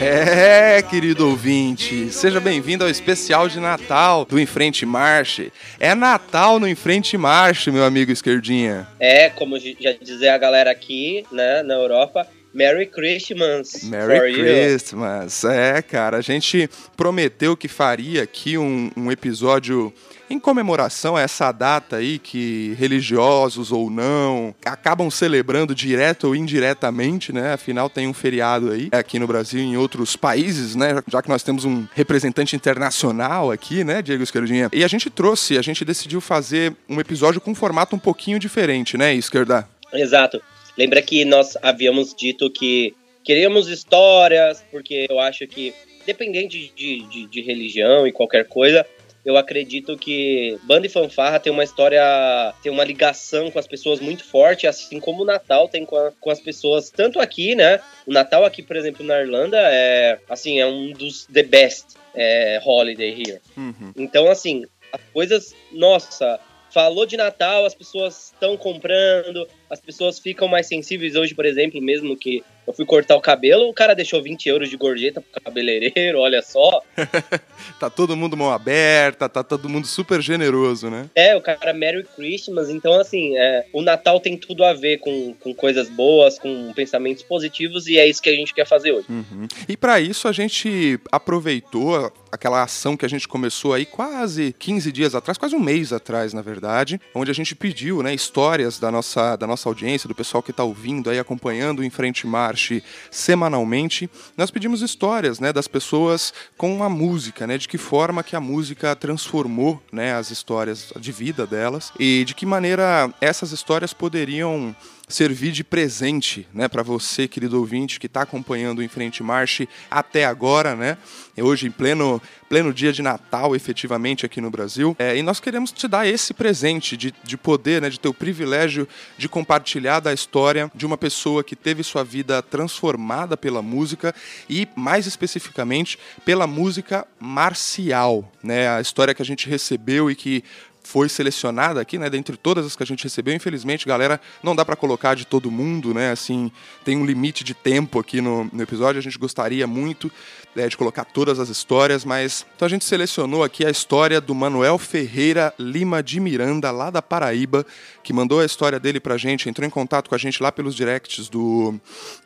É, querido ouvinte, seja bem-vindo ao especial de Natal do Enfrente Marche. É Natal no Enfrente Marche, meu amigo esquerdinha. É, como já dizer a galera aqui, né, na Europa, Merry Christmas. Merry Christmas. You. É, cara, a gente prometeu que faria aqui um, um episódio em comemoração a essa data aí que religiosos ou não acabam celebrando direto ou indiretamente, né? Afinal tem um feriado aí aqui no Brasil e em outros países, né? Já que nós temos um representante internacional aqui, né, Diego Esquerdinha? E a gente trouxe, a gente decidiu fazer um episódio com um formato um pouquinho diferente, né, Esquerda? Exato. Lembra que nós havíamos dito que queríamos histórias, porque eu acho que, dependente de, de, de religião e qualquer coisa, eu acredito que banda e fanfarra tem uma história, tem uma ligação com as pessoas muito forte, assim como o Natal tem com, a, com as pessoas, tanto aqui, né? O Natal aqui, por exemplo, na Irlanda, é assim, é um dos the best é, holiday here. Uhum. Então, assim, as coisas, nossa, falou de Natal, as pessoas estão comprando, as pessoas ficam mais sensíveis hoje, por exemplo, mesmo que eu fui cortar o cabelo, o cara deixou 20 euros de gorjeta pro cabeleireiro, olha só. tá todo mundo mão aberta, tá todo mundo super generoso, né? É, o cara Merry Christmas, então assim, é, o Natal tem tudo a ver com, com coisas boas, com pensamentos positivos, e é isso que a gente quer fazer hoje. Uhum. E para isso a gente aproveitou aquela ação que a gente começou aí quase 15 dias atrás, quase um mês atrás, na verdade, onde a gente pediu, né, histórias da nossa, da nossa audiência, do pessoal que tá ouvindo aí, acompanhando em Frente Mar Marche semanalmente, nós pedimos histórias né, das pessoas com a música, né, de que forma que a música transformou né, as histórias de vida delas e de que maneira essas histórias poderiam servir de presente, né, para você, querido ouvinte, que está acompanhando o Em Frente Marche até agora, né? Hoje, em pleno, pleno dia de Natal, efetivamente, aqui no Brasil. É, e nós queremos te dar esse presente de, de poder, né, de ter o privilégio de compartilhar da história de uma pessoa que teve sua vida transformada pela música e, mais especificamente, pela música marcial, né? A história que a gente recebeu e que foi selecionada aqui, né, dentre todas as que a gente recebeu. Infelizmente, galera, não dá para colocar de todo mundo, né? Assim, tem um limite de tempo aqui no, no episódio. A gente gostaria muito é, de colocar todas as histórias, mas então a gente selecionou aqui a história do Manuel Ferreira Lima de Miranda, lá da Paraíba, que mandou a história dele pra gente, entrou em contato com a gente lá pelos directs do,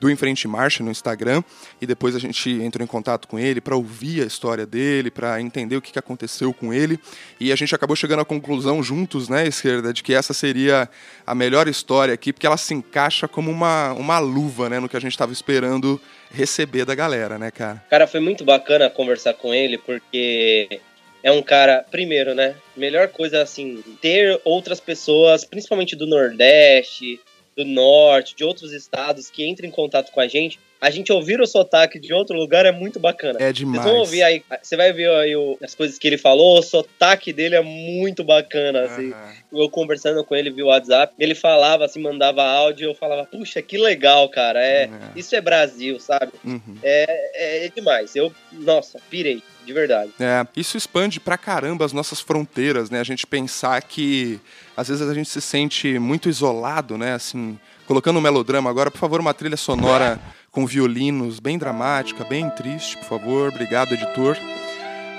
do Enfrente Marcha no Instagram, e depois a gente entrou em contato com ele para ouvir a história dele, para entender o que, que aconteceu com ele, e a gente acabou chegando à conclusão juntos, né, esquerda, de que essa seria a melhor história aqui, porque ela se encaixa como uma, uma luva, né, no que a gente estava esperando receber da galera, né, cara? Cara, foi muito bacana conversar com ele, porque é um cara, primeiro, né? Melhor coisa assim, ter outras pessoas, principalmente do Nordeste, do Norte, de outros estados, que entrem em contato com a gente a gente ouvir o sotaque de outro lugar é muito bacana. É demais. Vocês vão ouvir aí, você vai ver aí o, as coisas que ele falou, o sotaque dele é muito bacana, assim. Uhum. Eu conversando com ele via WhatsApp, ele falava assim, mandava áudio, eu falava, puxa, que legal, cara, é, uhum. isso é Brasil, sabe? Uhum. É, é, é demais, eu, nossa, pirei de verdade. É, isso expande pra caramba as nossas fronteiras, né? A gente pensar que às vezes a gente se sente muito isolado, né? Assim, colocando um melodrama agora, por favor, uma trilha sonora com violinos, bem dramática, bem triste, por favor. Obrigado, editor.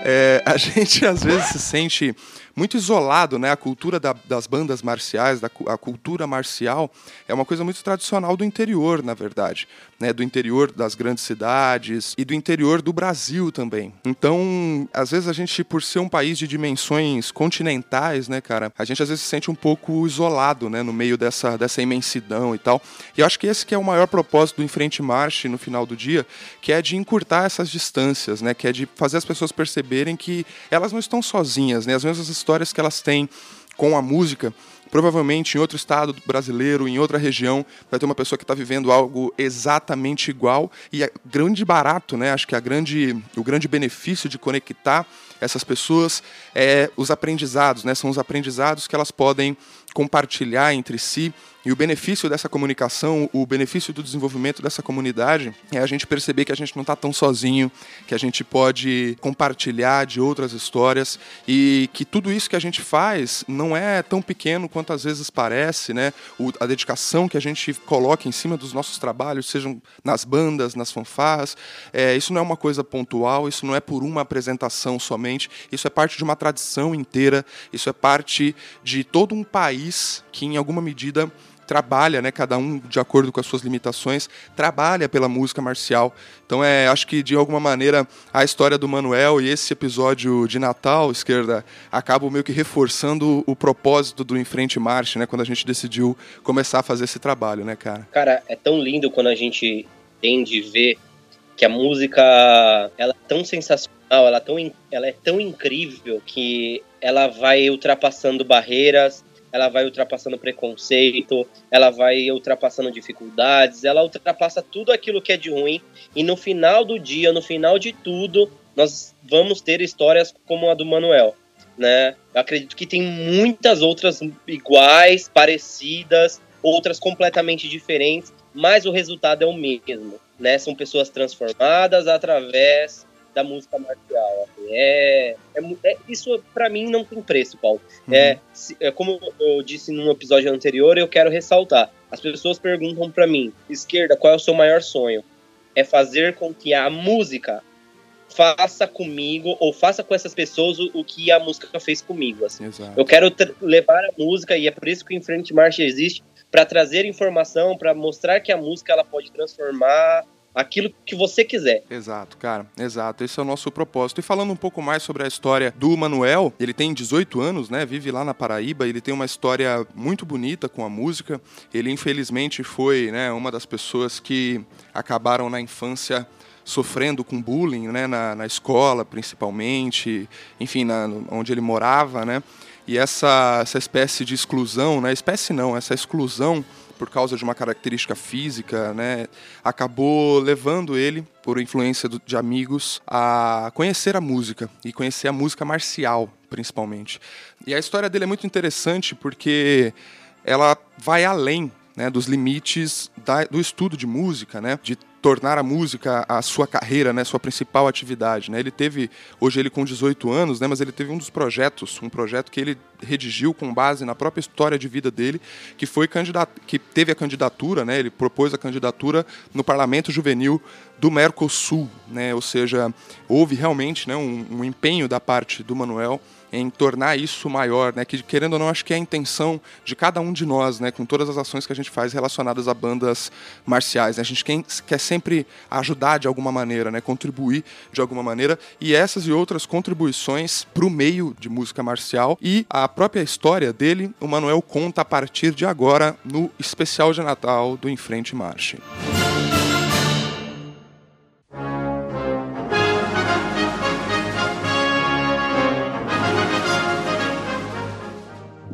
É, a gente às vezes se sente muito isolado, né? A cultura da, das bandas marciais, da, a cultura marcial, é uma coisa muito tradicional do interior, na verdade, né? Do interior das grandes cidades e do interior do Brasil também. Então, às vezes a gente, por ser um país de dimensões continentais, né, cara, a gente às vezes se sente um pouco isolado, né, no meio dessa, dessa imensidão e tal. E eu acho que esse que é o maior propósito do Enfrente Marche no final do dia, que é de encurtar essas distâncias, né, que é de fazer as pessoas perceberem que elas não estão sozinhas, né, as mesmas histórias que elas têm com a música, provavelmente em outro estado brasileiro, em outra região, vai ter uma pessoa que está vivendo algo exatamente igual e é grande barato, né? Acho que a grande, o grande benefício de conectar essas pessoas é os aprendizados, né? São os aprendizados que elas podem compartilhar entre si e o benefício dessa comunicação, o benefício do desenvolvimento dessa comunidade é a gente perceber que a gente não está tão sozinho, que a gente pode compartilhar de outras histórias e que tudo isso que a gente faz não é tão pequeno quanto às vezes parece, né? O, a dedicação que a gente coloca em cima dos nossos trabalhos, sejam nas bandas, nas fanfarras, é, isso não é uma coisa pontual, isso não é por uma apresentação somente, isso é parte de uma tradição inteira, isso é parte de todo um país que, em alguma medida, trabalha, né, cada um de acordo com as suas limitações, trabalha pela música marcial. Então é, acho que de alguma maneira a história do Manuel e esse episódio de Natal, esquerda, acabam meio que reforçando o propósito do Em Frente Marche, né, quando a gente decidiu começar a fazer esse trabalho, né, cara? Cara, é tão lindo quando a gente tem de ver que a música ela é tão sensacional, ela é tão, ela é tão incrível que ela vai ultrapassando barreiras, ela vai ultrapassando preconceito, ela vai ultrapassando dificuldades, ela ultrapassa tudo aquilo que é de ruim e no final do dia, no final de tudo, nós vamos ter histórias como a do Manuel, né? Eu acredito que tem muitas outras iguais, parecidas, outras completamente diferentes, mas o resultado é o mesmo, né? São pessoas transformadas através da música marcial. Assim. É, é, é, isso para mim não tem preço, Paulo. Uhum. É, é, como eu disse num episódio anterior, eu quero ressaltar. As pessoas perguntam para mim, esquerda, qual é o seu maior sonho? É fazer com que a música faça comigo ou faça com essas pessoas o, o que a música fez comigo. Assim. Eu quero levar a música e é por isso que o Enfrente Marcha existe para trazer informação, para mostrar que a música ela pode transformar aquilo que você quiser. Exato, cara, exato. Esse é o nosso propósito. E falando um pouco mais sobre a história do Manuel, ele tem 18 anos, né? Vive lá na Paraíba. Ele tem uma história muito bonita com a música. Ele, infelizmente, foi né, uma das pessoas que acabaram na infância sofrendo com bullying, né, na, na escola principalmente, enfim, na, onde ele morava, né, e essa, essa espécie de exclusão, né, espécie não, essa exclusão por causa de uma característica física, né, acabou levando ele, por influência de amigos, a conhecer a música e conhecer a música marcial, principalmente. E a história dele é muito interessante porque ela vai além né, dos limites da, do estudo de música, né, de tornar a música a sua carreira, né, sua principal atividade, né? Ele teve, hoje ele com 18 anos, né, mas ele teve um dos projetos, um projeto que ele redigiu com base na própria história de vida dele, que foi candidato, que teve a candidatura, né, ele propôs a candidatura no Parlamento Juvenil do Mercosul, né? Ou seja, houve realmente, né, um, um empenho da parte do Manuel em tornar isso maior, né? Que querendo ou não, acho que é a intenção de cada um de nós, né? Com todas as ações que a gente faz relacionadas a bandas marciais, né? A gente quer sempre ajudar de alguma maneira, né? Contribuir de alguma maneira e essas e outras contribuições para o meio de música marcial e a própria história dele, o Manuel conta a partir de agora no especial de Natal do Enfrente Marche.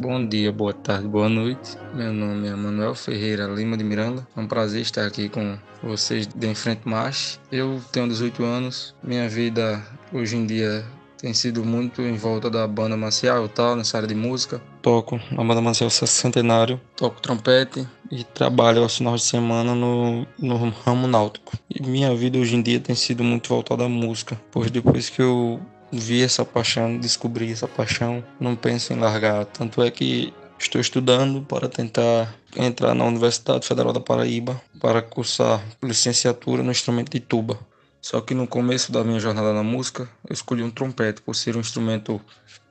Bom dia, boa tarde, boa noite. Meu nome é Manuel Ferreira Lima de Miranda. É um prazer estar aqui com vocês de Em Frente Marche. Eu tenho 18 anos. Minha vida hoje em dia tem sido muito em volta da banda marcial e tal, nessa área de música. Toco na banda marcial Centenário, toco trompete e trabalho aos finais de semana no, no ramo náutico. E minha vida hoje em dia tem sido muito voltada à música, pois depois que eu vi essa paixão, descobri essa paixão, não penso em largar. Tanto é que estou estudando para tentar entrar na Universidade Federal da Paraíba para cursar licenciatura no instrumento de tuba. Só que no começo da minha jornada na música, eu escolhi um trompete por ser um instrumento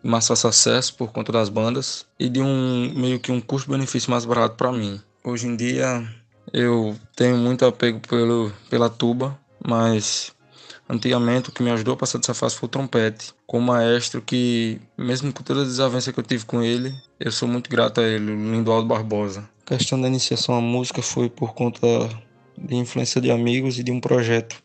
de mais fácil acesso por conta das bandas e de um meio que um custo-benefício mais barato para mim. Hoje em dia eu tenho muito apego pelo, pela tuba, mas Antigamente, o que me ajudou a passar dessa fase foi o trompete, com o maestro que, mesmo com todas as desavenças que eu tive com ele, eu sou muito grato a ele, o Lindoaldo Barbosa. A questão da iniciação à música foi por conta de influência de amigos e de um projeto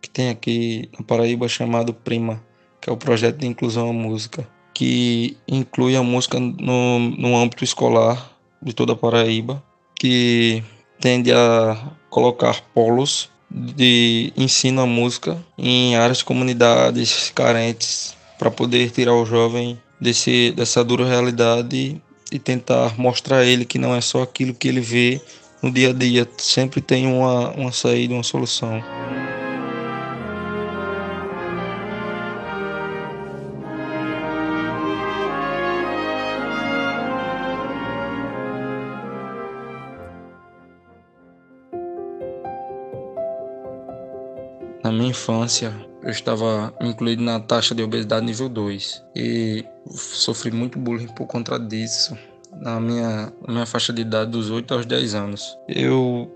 que tem aqui na Paraíba chamado Prima, que é o projeto de inclusão à música, que inclui a música no, no âmbito escolar de toda a Paraíba, que tende a colocar polos de ensino à música em áreas de comunidades carentes para poder tirar o jovem desse, dessa dura realidade e tentar mostrar a ele que não é só aquilo que ele vê no dia a dia, sempre tem uma, uma saída, uma solução. Infância, eu estava incluído na taxa de obesidade nível 2 e sofri muito bullying por conta disso na minha, na minha faixa de idade dos 8 aos 10 anos. Eu,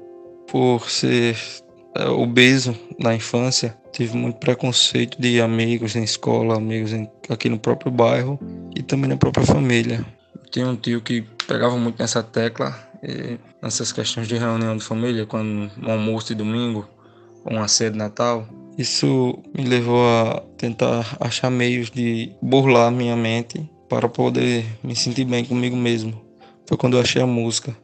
por ser é, obeso na infância, tive muito preconceito de amigos na escola, amigos em, aqui no próprio bairro e também na própria família. Tinha um tio que pegava muito nessa tecla, nessas questões de reunião de família, quando um almoço de domingo, ou uma ceia de Natal. Isso me levou a tentar achar meios de burlar minha mente para poder me sentir bem comigo mesmo. Foi quando eu achei a música,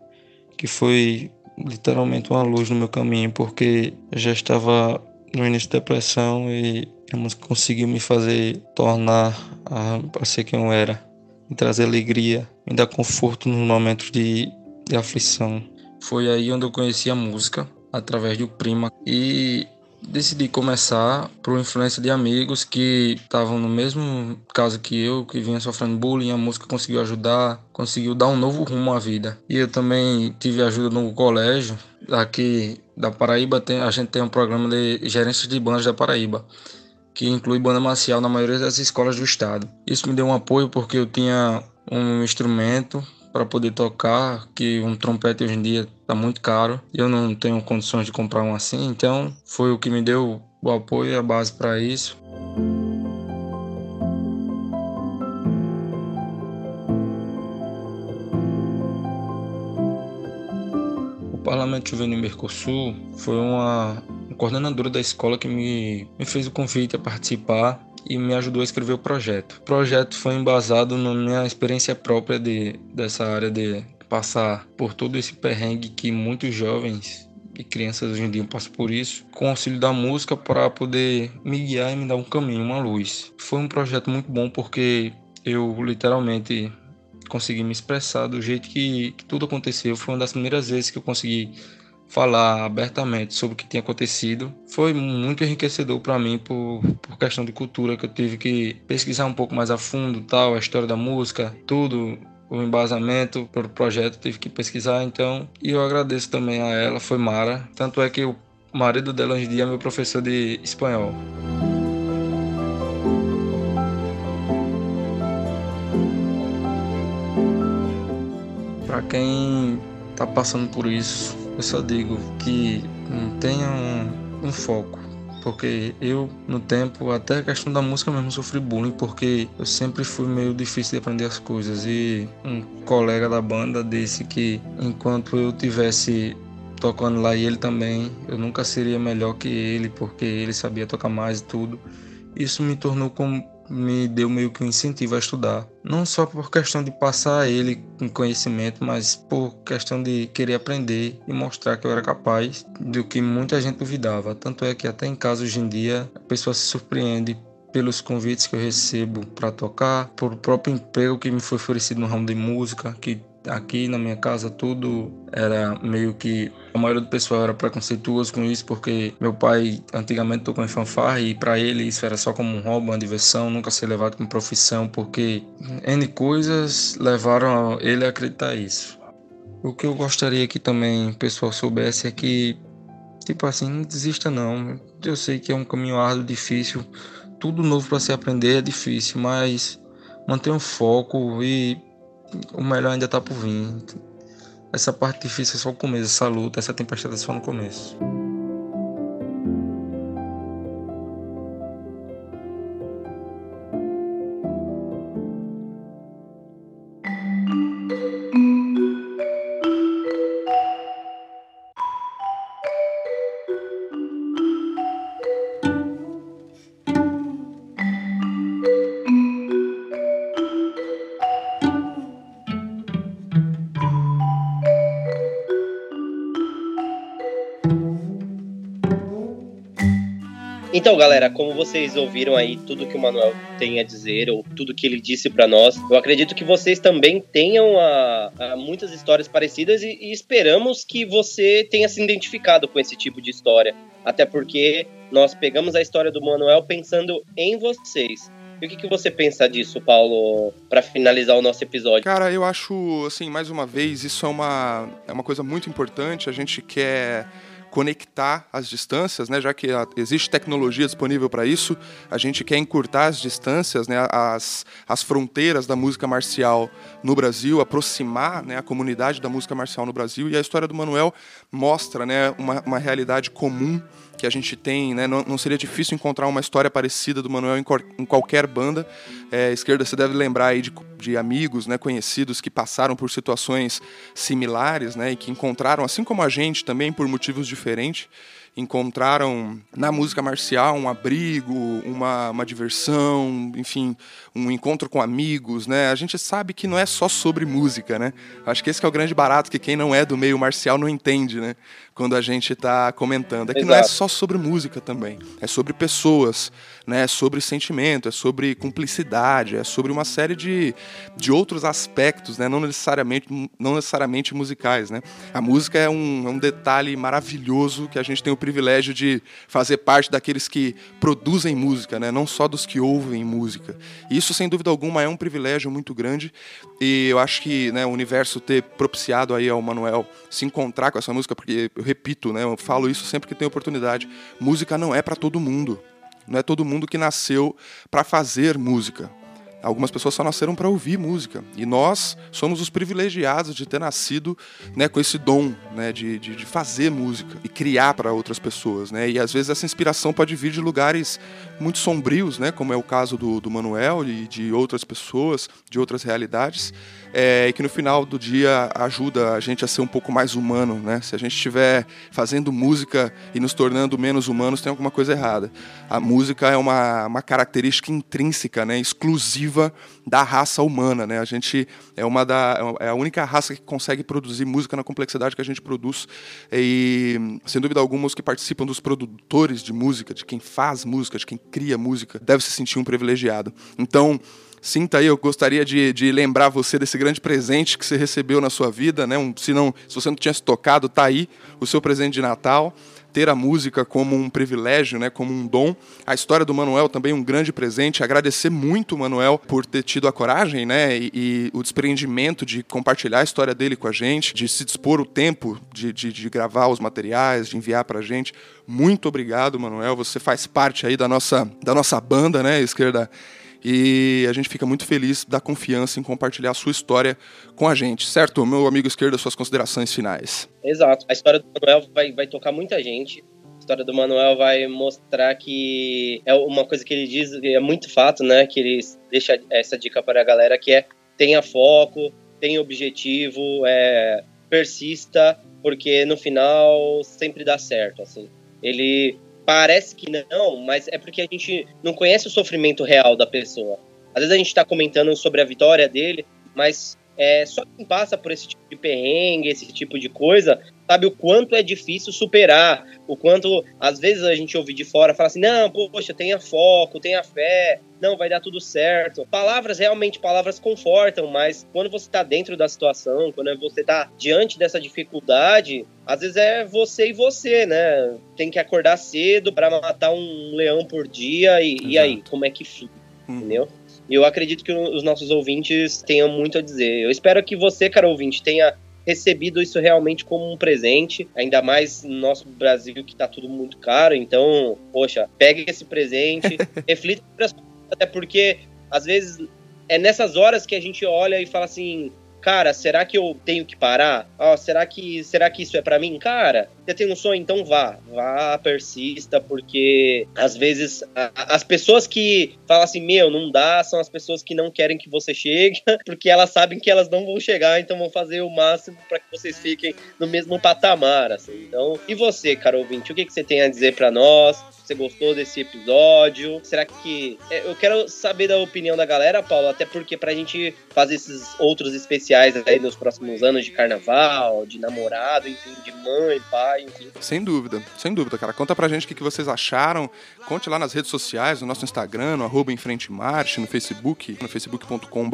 que foi literalmente uma luz no meu caminho, porque eu já estava no início da depressão e a música conseguiu me fazer tornar a, ser quem eu era, me trazer alegria, me dar conforto nos momentos de, de aflição. Foi aí onde eu conheci a música, através do Prima, e decidi começar por influência de amigos que estavam no mesmo caso que eu, que vinha sofrendo bullying, a música conseguiu ajudar, conseguiu dar um novo rumo à vida. E eu também tive ajuda no colégio, aqui da Paraíba, tem, a gente tem um programa de gerência de bandas da Paraíba, que inclui banda marcial na maioria das escolas do estado. Isso me deu um apoio porque eu tinha um instrumento para poder tocar, que um trompete hoje em dia está muito caro eu não tenho condições de comprar um assim, então foi o que me deu o apoio e a base para isso. O Parlamento Juvenil Mercosul foi uma coordenadora da escola que me, me fez o convite a participar e me ajudou a escrever o projeto. O projeto foi embasado na minha experiência própria de, dessa área de passar por todo esse perrengue que muitos jovens e crianças hoje em dia passam por isso, com o auxílio da música para poder me guiar e me dar um caminho, uma luz. Foi um projeto muito bom porque eu literalmente consegui me expressar do jeito que, que tudo aconteceu. Foi uma das primeiras vezes que eu consegui falar abertamente sobre o que tinha acontecido. Foi muito enriquecedor para mim por, por questão de cultura que eu tive que pesquisar um pouco mais a fundo, tal, a história da música, tudo, o embasamento para o projeto tive que pesquisar então e eu agradeço também a ela foi Mara. Tanto é que o marido dela hoje em dia é meu professor de espanhol. Para quem está passando por isso eu só digo que tenha um, um foco porque eu no tempo até a questão da música mesmo sofri bullying porque eu sempre fui meio difícil de aprender as coisas. E um colega da banda disse que enquanto eu tivesse tocando lá e ele também eu nunca seria melhor que ele porque ele sabia tocar mais e tudo. Isso me tornou como me deu meio que um incentivo a estudar. Não só por questão de passar ele com conhecimento, mas por questão de querer aprender e mostrar que eu era capaz do que muita gente duvidava. Tanto é que até em casa hoje em dia a pessoa se surpreende pelos convites que eu recebo para tocar, por próprio emprego que me foi oferecido no ramo de música, que aqui na minha casa tudo era meio que a maioria do pessoal era preconceituoso com isso porque meu pai antigamente tocou em fanfarra e para ele isso era só como um hobby, uma diversão, nunca ser levado como profissão porque N coisas levaram ele a acreditar isso. O que eu gostaria que também o pessoal soubesse é que tipo assim, não desista não. Eu sei que é um caminho árduo, difícil, tudo novo para se aprender é difícil, mas mantenha um foco e o melhor ainda está por vir. Essa parte difícil é só o começo, essa luta, essa tempestade é só no começo. Então, galera, como vocês ouviram aí tudo que o Manuel tem a dizer, ou tudo que ele disse para nós, eu acredito que vocês também tenham a, a muitas histórias parecidas e, e esperamos que você tenha se identificado com esse tipo de história. Até porque nós pegamos a história do Manuel pensando em vocês. E o que, que você pensa disso, Paulo, para finalizar o nosso episódio? Cara, eu acho, assim, mais uma vez, isso é uma, é uma coisa muito importante. A gente quer conectar as distâncias, né? Já que existe tecnologia disponível para isso, a gente quer encurtar as distâncias, né? As, as fronteiras da música marcial no Brasil, aproximar né, a comunidade da música marcial no Brasil. E a história do Manuel mostra né, uma, uma realidade comum que a gente tem, né? Não, não, seria difícil encontrar uma história parecida do Manuel em, cor, em qualquer banda. É, esquerda, você deve lembrar aí de, de, amigos, né, conhecidos que passaram por situações similares, né, e que encontraram, assim como a gente, também por motivos diferentes, encontraram na música marcial um abrigo, uma, uma diversão, enfim, um encontro com amigos, né? A gente sabe que não é só sobre música, né? Acho que esse que é o grande barato que quem não é do meio marcial não entende, né? Quando a gente está comentando. É que Exato. não é só sobre música também, é sobre pessoas, né? É sobre sentimento, é sobre cumplicidade, é sobre uma série de, de outros aspectos, né? Não necessariamente, não necessariamente musicais, né? A música é um, é um detalhe maravilhoso que a gente tem o privilégio de fazer parte daqueles que produzem música, né? Não só dos que ouvem música. Isso, sem dúvida alguma, é um privilégio muito grande. E eu acho que né, o universo ter propiciado aí ao Manuel se encontrar com essa música, porque eu repito, né? Eu falo isso sempre que tenho oportunidade. Música não é para todo mundo. Não é todo mundo que nasceu para fazer música. Algumas pessoas só nasceram para ouvir música. E nós somos os privilegiados de ter nascido né, com esse dom né, de, de, de fazer música e criar para outras pessoas. Né? E às vezes essa inspiração pode vir de lugares muito sombrios, né, como é o caso do, do Manuel e de outras pessoas, de outras realidades é, e que no final do dia ajuda a gente a ser um pouco mais humano, né? Se a gente estiver fazendo música e nos tornando menos humanos, tem alguma coisa errada. A música é uma, uma característica intrínseca, né? Exclusiva da raça humana, né? A gente é uma da é a única raça que consegue produzir música na complexidade que a gente produz e sem dúvida alguma os que participam dos produtores de música, de quem faz música, de quem cria música, deve se sentir um privilegiado. Então Sinta aí, eu gostaria de, de lembrar você desse grande presente que você recebeu na sua vida, né? Um, se, não, se você não tinha se tocado, tá aí o seu presente de Natal. Ter a música como um privilégio, né, como um dom. A história do Manuel também um grande presente. Agradecer muito o Manuel por ter tido a coragem né, e, e, o desprendimento de compartilhar a história dele com a gente, de se dispor o tempo de, de, de gravar os materiais, de enviar para a gente. Muito obrigado, Manuel. Você faz parte aí da nossa, da nossa banda, né, Esquerda e a gente fica muito feliz da confiança em compartilhar a sua história com a gente, certo? Meu amigo esquerdo, suas considerações finais. Exato. A história do Manuel vai, vai tocar muita gente. A história do Manuel vai mostrar que é uma coisa que ele diz, é muito fato, né? Que ele deixa essa dica para a galera que é tenha foco, tenha objetivo, é, persista, porque no final sempre dá certo, assim. Ele parece que não, mas é porque a gente não conhece o sofrimento real da pessoa. Às vezes a gente está comentando sobre a vitória dele, mas é, só quem passa por esse tipo de perrengue, esse tipo de coisa, sabe o quanto é difícil superar, o quanto às vezes a gente ouve de fora falar assim, não, poxa, tenha foco, tenha fé, não, vai dar tudo certo. Palavras realmente, palavras confortam, mas quando você está dentro da situação, quando você está diante dessa dificuldade, às vezes é você e você, né? Tem que acordar cedo para matar um leão por dia e, e aí, como é que fica? Hum. Entendeu? E eu acredito que os nossos ouvintes tenham muito a dizer. Eu espero que você, cara ouvinte, tenha recebido isso realmente como um presente, ainda mais no nosso Brasil que tá tudo muito caro. Então, poxa, pegue esse presente, reflita sobre as coisas, até porque às vezes é nessas horas que a gente olha e fala assim: cara, será que eu tenho que parar? Oh, será que será que isso é para mim? Cara, você tem um sonho, então vá, vá, persista, porque às vezes a, as pessoas que falam assim, meu, não dá, são as pessoas que não querem que você chegue, porque elas sabem que elas não vão chegar, então vão fazer o máximo para que vocês fiquem no mesmo patamar, assim. Então, e você, cara ouvinte, o que, que você tem a dizer para nós? Você gostou desse episódio? Será que. É, eu quero saber da opinião da galera, Paulo, até porque pra gente fazer esses outros especiais aí nos próximos anos de carnaval, de namorado, enfim, de mãe, pai enfim. Sem dúvida, sem dúvida, cara. Conta pra gente o que vocês acharam. Conte lá nas redes sociais, no nosso Instagram, no arroba Marche, no Facebook, no facebook.com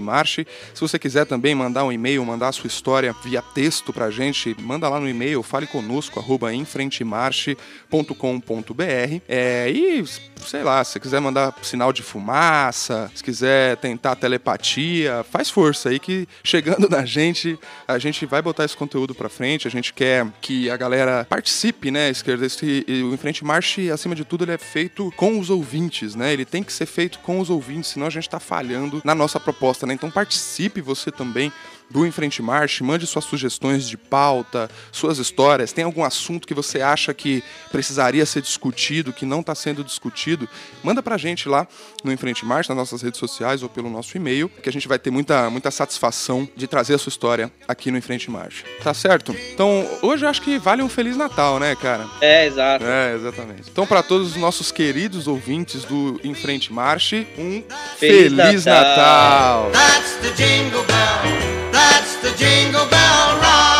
Marche. Se você quiser também mandar um e-mail, mandar a sua história via texto pra gente, manda lá no e-mail, fale conosco, arroba enfrentemarche.com.br. É, e, sei lá, se quiser mandar sinal de fumaça, se quiser tentar telepatia, faz força aí que chegando na gente, a gente vai botar esse conteúdo pra frente, a gente quer que a galera participe, né, esquerda? Esse, o Enfrente Marche, acima de tudo, ele é feito com os ouvintes, né? Ele tem que ser feito com os ouvintes, senão a gente tá falhando na nossa proposta, né? Então participe você também do Enfrente Marche, mande suas sugestões de pauta, suas histórias. Tem algum assunto que você acha que precisaria ser discutido, que não está sendo discutido? Manda pra gente lá no Enfrente Marche, nas nossas redes sociais ou pelo nosso e-mail, que a gente vai ter muita, muita satisfação de trazer a sua história aqui no Enfrente Marche. Tá certo? Então, hoje eu acho que vale um Feliz Natal, né, cara? É, exato. É, exatamente. Então, para todos os nossos queridos ouvintes do Enfrente Marche, um Feliz Feliz, Natal. Natal. That's the jingle bell. That's the jingle bell rock.